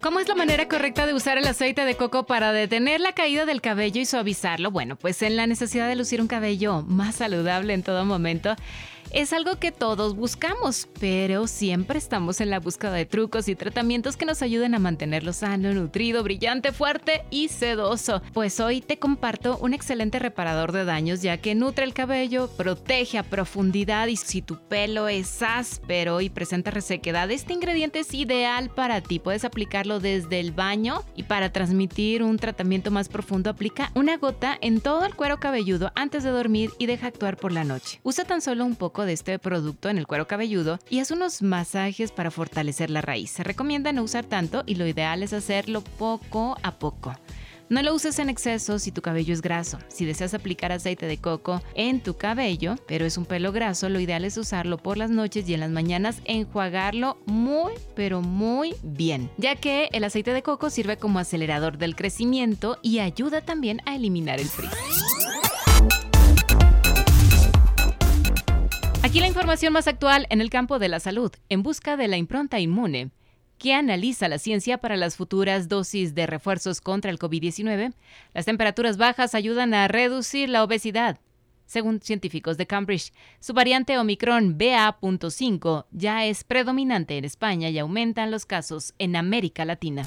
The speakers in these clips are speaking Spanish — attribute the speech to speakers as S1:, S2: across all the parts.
S1: ¿Cómo es la manera correcta de usar el aceite de coco para detener la caída del cabello y suavizarlo? Bueno, pues en la necesidad de lucir un cabello más saludable en todo momento, es algo que todos buscamos, pero siempre estamos en la búsqueda de trucos y tratamientos que nos ayuden a mantenerlo sano, nutrido, brillante, fuerte y sedoso. Pues hoy te comparto un excelente reparador de daños ya que nutre el cabello, protege a profundidad y si tu pelo es áspero y presenta resequedad, este ingrediente es ideal para ti. Puedes aplicarlo desde el baño y para transmitir un tratamiento más profundo aplica una gota en todo el cuero cabelludo antes de dormir y deja actuar por la noche. Usa tan solo un poco de este producto en el cuero cabelludo y haz unos masajes para fortalecer la raíz. Se recomienda no usar tanto y lo ideal es hacerlo poco a poco. No lo uses en exceso si tu cabello es graso. Si deseas aplicar aceite de coco en tu cabello, pero es un pelo graso, lo ideal es usarlo por las noches y en las mañanas enjuagarlo muy, pero muy bien, ya que el aceite de coco sirve como acelerador del crecimiento y ayuda también a eliminar el frizz. Aquí la información más actual en el campo de la salud, en busca de la impronta inmune, que analiza la ciencia para las futuras dosis de refuerzos contra el COVID-19. Las temperaturas bajas ayudan a reducir la obesidad. Según científicos de Cambridge, su variante Omicron BA.5 ya es predominante en España y aumentan los casos en América Latina.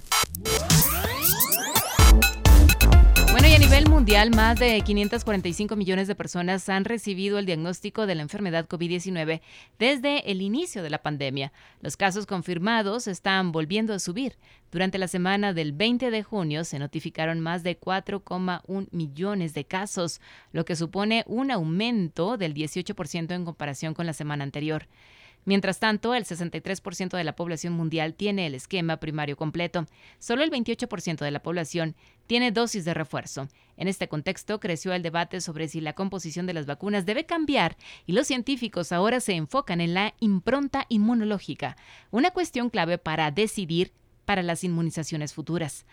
S1: Nivel mundial, más de 545 millones de personas han recibido el diagnóstico de la enfermedad COVID-19 desde el inicio de la pandemia. Los casos confirmados están volviendo a subir. Durante la semana del 20 de junio se notificaron más de 4,1 millones de casos, lo que supone un aumento del 18% en comparación con la semana anterior. Mientras tanto, el 63% de la población mundial tiene el esquema primario completo. Solo el 28% de la población tiene dosis de refuerzo. En este contexto, creció el debate sobre si la composición de las vacunas debe cambiar y los científicos ahora se enfocan en la impronta inmunológica, una cuestión clave para decidir para las inmunizaciones futuras.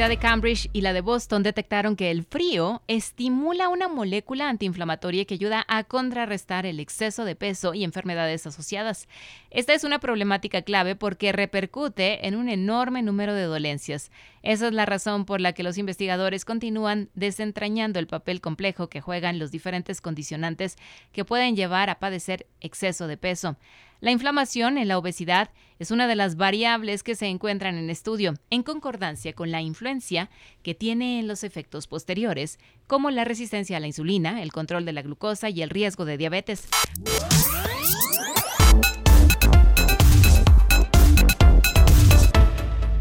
S1: Universidad de Cambridge y la de Boston detectaron que el frío estimula una molécula antiinflamatoria que ayuda a contrarrestar el exceso de peso y enfermedades asociadas. Esta es una problemática clave porque repercute en un enorme número de dolencias. Esa es la razón por la que los investigadores continúan desentrañando el papel complejo que juegan los diferentes condicionantes que pueden llevar a padecer exceso de peso. La inflamación en la obesidad es una de las variables que se encuentran en estudio, en concordancia con la influencia que tiene en los efectos posteriores, como la resistencia a la insulina, el control de la glucosa y el riesgo de diabetes.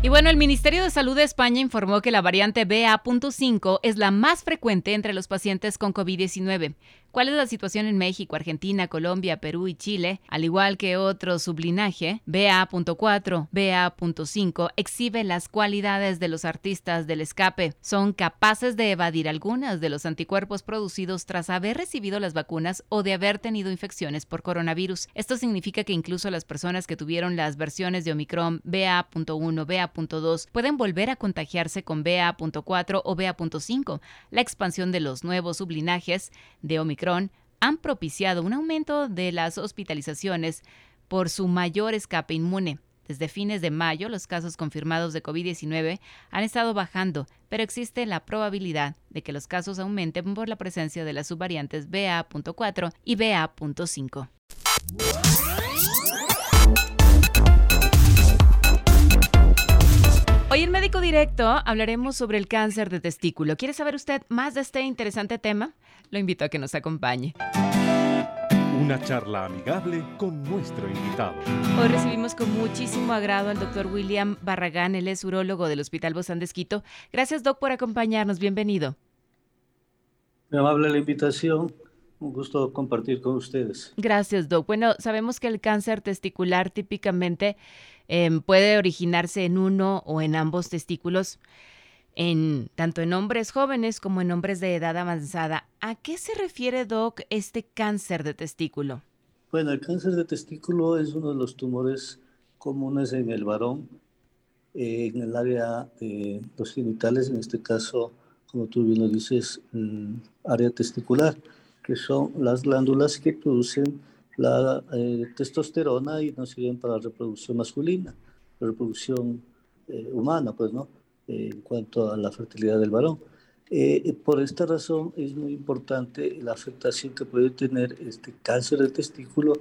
S1: Bueno, el Ministerio de Salud de España informó que la variante BA.5 es la más frecuente entre los pacientes con COVID-19. ¿Cuál es la situación en México, Argentina, Colombia, Perú y Chile? Al igual que otro sublinaje, BA.4, BA.5 exhibe las cualidades de los artistas del escape. Son capaces de evadir algunas de los anticuerpos producidos tras haber recibido las vacunas o de haber tenido infecciones por coronavirus. Esto significa que incluso las personas que tuvieron las versiones de Omicron BA.1, BA.2 pueden volver a contagiarse con BA.4 o BA.5. La expansión de los nuevos sublinajes de Omicron han propiciado un aumento de las hospitalizaciones por su mayor escape inmune. Desde fines de mayo, los casos confirmados de COVID-19 han estado bajando, pero existe la probabilidad de que los casos aumenten por la presencia de las subvariantes BA.4 y BA.5. Hoy en Médico Directo hablaremos sobre el cáncer de testículo. ¿Quiere saber usted más de este interesante tema? Lo invito a que nos acompañe.
S2: Una charla amigable con nuestro invitado.
S1: Hoy recibimos con muchísimo agrado al doctor William Barragán, él es urólogo del Hospital Bozán de Esquito. Gracias, doc, por acompañarnos. Bienvenido.
S3: Me amable la invitación. Un gusto compartir con ustedes.
S1: Gracias, doc. Bueno, sabemos que el cáncer testicular típicamente em, puede originarse en uno o en ambos testículos, en, tanto en hombres jóvenes como en hombres de edad avanzada. ¿A qué se refiere, Doc, este cáncer de testículo?
S3: Bueno, el cáncer de testículo es uno de los tumores comunes en el varón, en el área de los genitales, en este caso, como tú bien lo dices, área testicular, que son las glándulas que producen la eh, testosterona y nos sirven para la reproducción masculina, la reproducción eh, humana, pues, ¿no? en cuanto a la fertilidad del varón. por esta razón es muy importante la afectación que puede tener este cáncer de testículo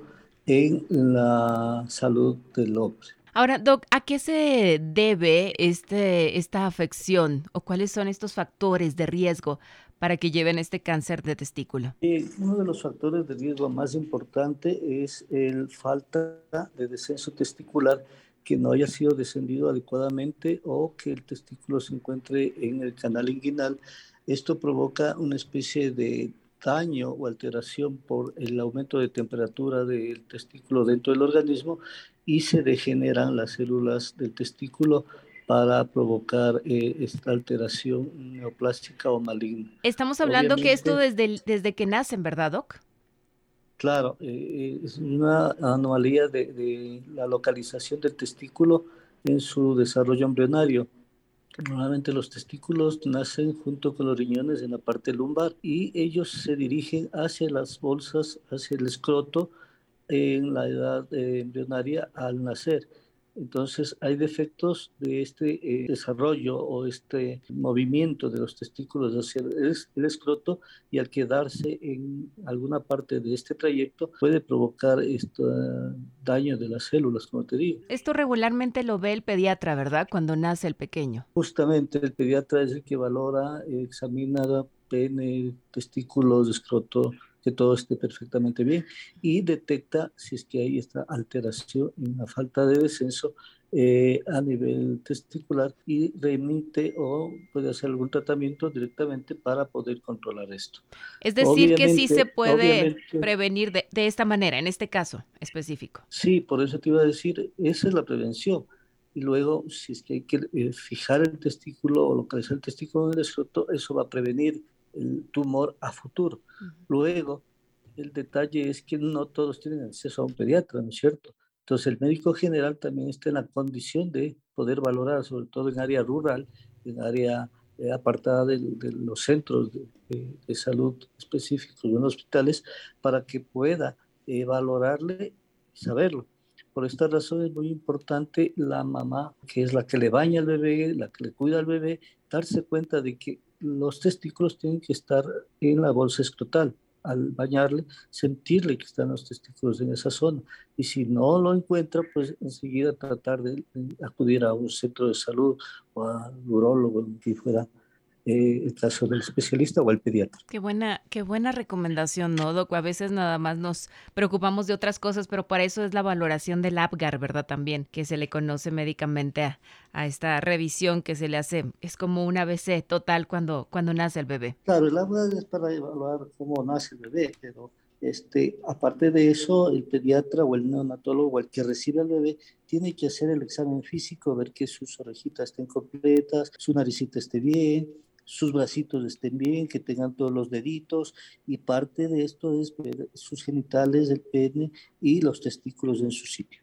S3: en la salud del hombre.
S1: Ahora, Doc, ¿a qué se debe este, esta afección o cuáles son estos factores de riesgo para que lleven este cáncer de testículo?
S3: Eh, uno de los factores de riesgo más importante es el falta de descenso testicular que no haya sido descendido adecuadamente o que el testículo se encuentre en el canal inguinal. Esto provoca una especie de daño o alteración por el aumento de temperatura del testículo dentro del organismo y se degeneran las células del testículo para provocar eh, esta alteración neoplástica o maligna.
S1: Estamos hablando que esto desde, desde que nacen, ¿verdad, Doc?
S3: Claro, eh, es una anomalía de, de, la localización del testículo en su desarrollo embrionario. Normalmente los testículos nacen junto con los riñones en la parte lumbar y ellos se dirigen hacia las bolsas, hacia el escroto, en la edad eh, embrionaria al nacer. Entonces hay defectos de este eh, desarrollo o este movimiento de los testículos hacia el, escroto y al quedarse en alguna parte de este trayecto puede provocar este daño de las células, como te digo.
S1: Esto regularmente lo ve el pediatra, ¿verdad? Cuando nace el pequeño.
S3: Justamente el pediatra es el que valora, examina pene, testículos, escroto, que todo esté perfectamente bien y detecta si es que hay esta alteración en la falta de descenso eh, a nivel testicular y remite o puede hacer algún tratamiento directamente para poder controlar esto.
S1: Es decir, que sí se puede prevenir de, de, esta manera, en este caso específico.
S3: Sí, por eso te iba a decir, esa es la prevención. Y luego, si es que hay que eh, fijar el testículo o localizar el testículo en el escroto, eso va a prevenir el tumor a futuro. Luego, el detalle es que no todos tienen acceso a un pediatra, ¿no es cierto? Entonces, el médico general también está en la condición de poder valorar, sobre todo en área rural, en área eh, apartada de, los centros de, salud específicos en hospitales, para que pueda eh, valorarle y saberlo. Por esta razón es muy importante la mamá, que es la que le baña al bebé, la que le cuida al bebé, darse cuenta de que los testículos tienen que estar en la bolsa escrotal. Al bañarle, sentirle que están los testículos en esa zona. Y si no lo encuentra, pues enseguida tratar de acudir a un centro de salud o al urólogo, que fuera eh, el caso del especialista o el pediatra.
S1: Qué buena, qué buena recomendación, ¿no, Doc? A veces nada más nos preocupamos de otras cosas, pero para eso es la valoración del APGAR, ¿verdad? También, que se le conoce médicamente a, a esta revisión que se le hace. Es como un ABC total cuando, cuando nace el bebé.
S3: Claro, el APGAR es para evaluar cómo nace el bebé, pero este, aparte de eso, el pediatra o el neonatólogo o el que recibe al bebé tiene que hacer el examen físico, ver que sus orejitas estén completas, su naricita esté bien, sus bracitos estén bien, que tengan todos los deditos y parte de esto es ver sus genitales, el pene y los testículos en su sitio.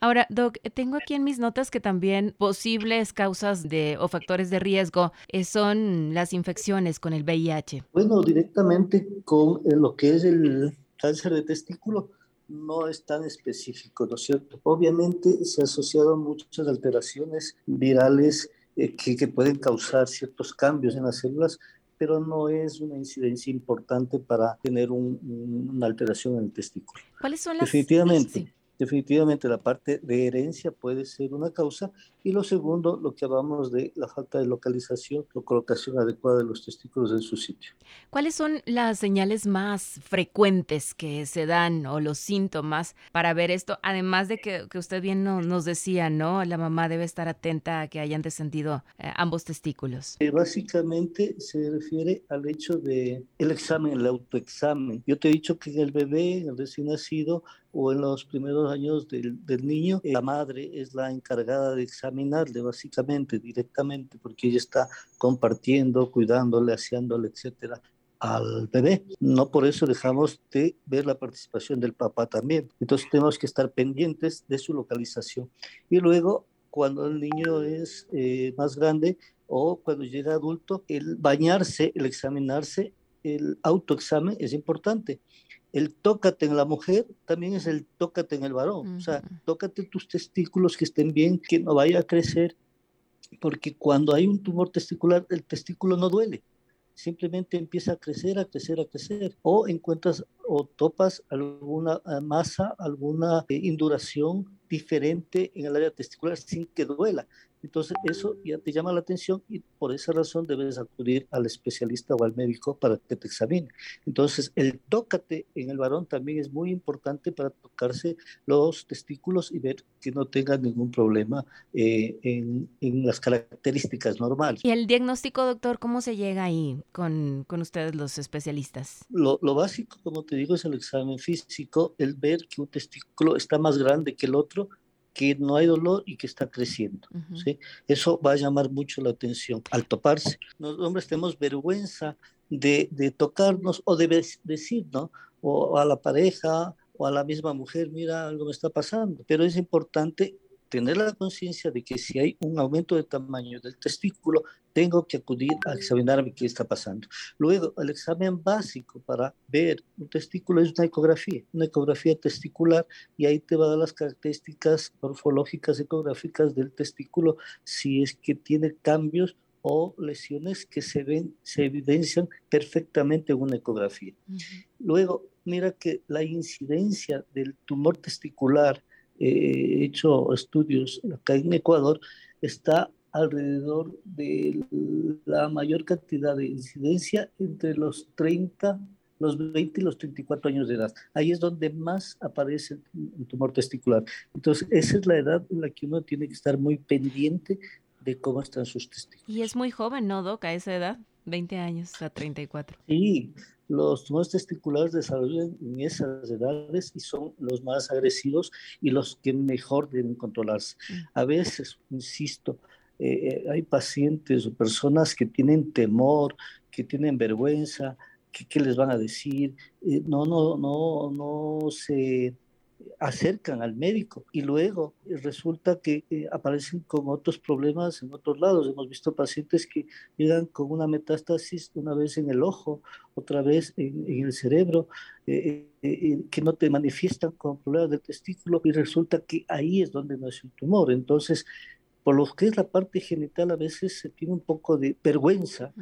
S1: Ahora, Doc, tengo aquí en mis notas que también posibles causas de o factores de riesgo eh, son las infecciones con el VIH.
S3: Bueno, directamente con eh, lo que es el cáncer de testículo no es tan específico, ¿no es cierto? Obviamente se ha asociado muchas alteraciones virales eh, que, pueden causar ciertos cambios en las células, pero no es una incidencia importante para tener una alteración en el testículo.
S1: ¿Cuáles son las?
S3: Definitivamente. Definitivamente la parte de herencia puede ser una causa y lo segundo, lo que hablamos de la falta de localización o colocación adecuada de los testículos en su sitio.
S1: ¿Cuáles son las señales más frecuentes que se dan o los síntomas para ver esto? Además de que, usted bien nos decía, ¿no? La mamá debe estar atenta a que hayan descendido eh, ambos testículos.
S3: Eh, básicamente se refiere al hecho de el examen, el autoexamen. Yo te he dicho que en el bebé, el recién nacido, o en los primeros años del, del, niño, la madre es la encargada de examinarle básicamente, directamente, porque ella está compartiendo, cuidándole, haciéndole, etcétera al bebé. No por eso dejamos de ver la participación del papá también. Entonces tenemos que estar pendientes de su localización. Y luego, cuando el niño es eh, más grande o cuando llega adulto, el bañarse, el examinarse, el autoexamen es importante el tócate en la mujer también es el tócate en el varón. O sea, tócate tus testículos que estén bien, que no vaya a crecer, porque cuando hay un tumor testicular, el testículo no duele. Simplemente empieza a crecer, a crecer, a crecer. O encuentras o topas alguna masa, alguna eh, induración diferente en el área testicular sin que duela. Entonces eso ya te llama la atención y por esa razón debes acudir al especialista o al médico para que te examine. Entonces el tócate en el varón también es muy importante para tocarse los testículos y ver que no tenga ningún problema eh, en, en, las características normales.
S1: ¿Y el diagnóstico, doctor, cómo se llega ahí con, con ustedes los especialistas?
S3: Lo, lo básico, como te digo, es el examen físico, el ver que un testículo está más grande que el otro que no hay dolor y que está creciendo. ¿sí? Eso va a llamar mucho la atención al toparse. Los hombres tenemos vergüenza de, de tocarnos o de decir, ¿no? O a la pareja o a la misma mujer, mira, algo me está pasando. Pero es importante tener la conciencia de que si hay un aumento de tamaño del testículo, tengo que acudir a examinarme qué está pasando. Luego, el examen básico para ver un testículo es una ecografía, una ecografía testicular, y ahí te va a dar las características morfológicas ecográficas del testículo, si es que tiene cambios o lesiones que se ven, se evidencian perfectamente en una ecografía. Luego, mira que la incidencia del tumor testicular, eh, he hecho estudios acá en Ecuador, está alrededor de la mayor cantidad de incidencia entre los 30, los 20 y los 34 años de edad. Ahí es donde más aparece el tumor testicular. Entonces, esa es la edad en la que uno tiene que estar muy pendiente de cómo están sus testículos.
S1: Y es muy joven, ¿no, Doc? A esa edad, 20 años a 34.
S3: Sí, los tumores testiculares desarrollan en esas edades y son los más agresivos y los que mejor deben controlarse. Mm. A veces, insisto, eh, hay pacientes o personas que tienen temor, que tienen vergüenza, que qué les van a decir, eh, no, no, no, no se acercan al médico y luego eh, resulta que aparecen con otros problemas en otros lados. Hemos visto pacientes que llegan con una metástasis una vez en el ojo, otra vez en, el cerebro, que no te manifiestan con problemas del testículo y resulta que ahí es donde es un tumor. Entonces, por lo que es la parte genital a veces se tiene un poco de vergüenza,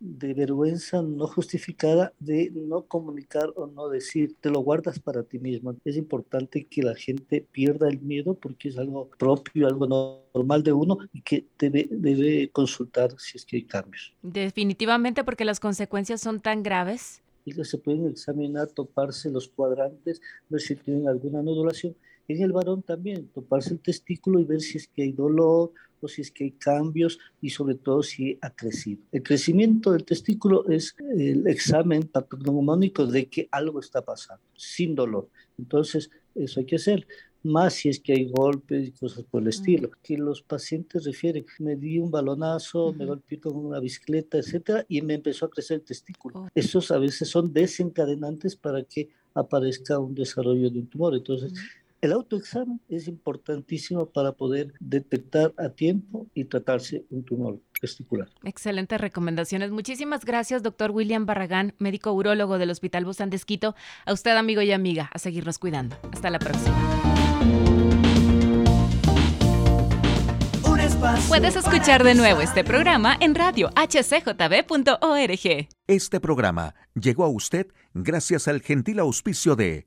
S3: de vergüenza no justificada de no comunicar o no decir, te lo guardas para ti mismo. Es importante que la gente pierda el miedo porque es algo propio, algo normal de uno y que debe, debe consultar si es que hay cambios.
S1: Definitivamente porque las consecuencias son tan graves.
S3: Y que se pueden examinar, toparse los cuadrantes, ver si tienen alguna nodulación en el varón también, toparse el testículo y ver si es que hay dolor si es que hay cambios y sobre todo si ha crecido. El crecimiento del testículo es el examen patognomónico de que algo está pasando, sin dolor. Entonces, eso hay que hacer más si es que hay golpes y cosas por el estilo. Que los pacientes refieren, me di un balonazo, me golpeé con una bicicleta, etcétera, y me empezó a crecer el testículo. Esos a veces son desencadenantes para que aparezca un desarrollo de un tumor. Entonces, el autoexamen es importantísimo para poder detectar a tiempo y tratarse un tumor testicular.
S1: Excelentes recomendaciones. Muchísimas gracias, doctor William Barragán, médico urólogo del Hospital Bosán de Esquito. A usted, amigo y amiga, a seguirnos cuidando. Hasta la próxima. Puedes escuchar de nuevo este programa en radio hcjb.org.
S4: Este programa llegó a usted gracias al gentil auspicio de